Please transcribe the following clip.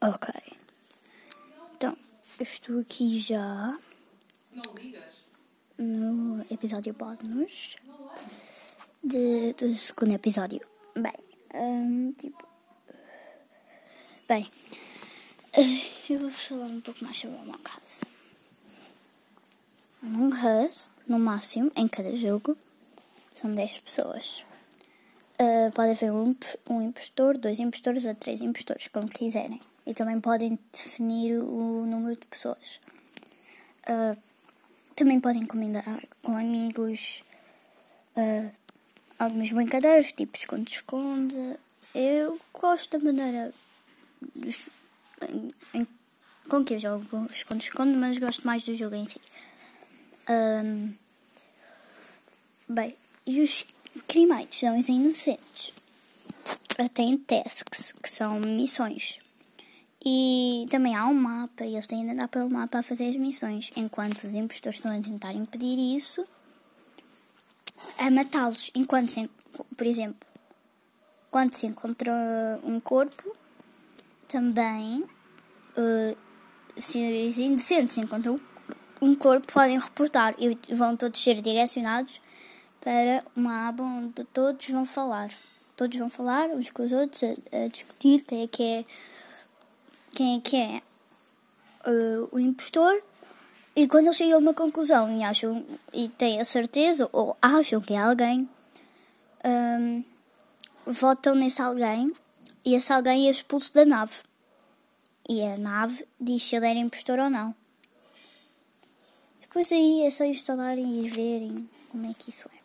Ok. Então, eu estou aqui já no episódio bónus de, do segundo episódio. Bem, hum, tipo. Bem, eh, eu vou falar um pouco mais sobre o Among Us. Among Us, no máximo, em cada jogo, são 10 pessoas. Uh, pode haver um, um impostor, dois impostores ou três impostores, como quiserem. E também podem definir o número de pessoas. Uh, também podem combinar com amigos uh, algumas brincadeiras, tipo esconde-esconde. Eu gosto da maneira em, em, com que eu jogo esconde-esconde, mas gosto mais do jogo em si. Um, bem, e os Crimates são os inocentes. Têm tasks, que são missões. E também há um mapa, e eles têm de andar pelo mapa a fazer as missões. Enquanto os impostores estão a tentar impedir isso, a matá-los. Enquanto, se, por exemplo, quando se encontra um corpo, também, uh, se os inocentes encontram um corpo, podem reportar e vão todos ser direcionados para uma aba onde todos vão falar. Todos vão falar uns com os outros, a, a discutir quem é que é, quem é, que é uh, o impostor. E quando eles chegam a uma conclusão e acham e têm a certeza ou acham que é alguém, um, votam nesse alguém e esse alguém é expulso da nave. E a nave diz se ele era impostor ou não. Depois aí é só instalarem e verem como é que isso é.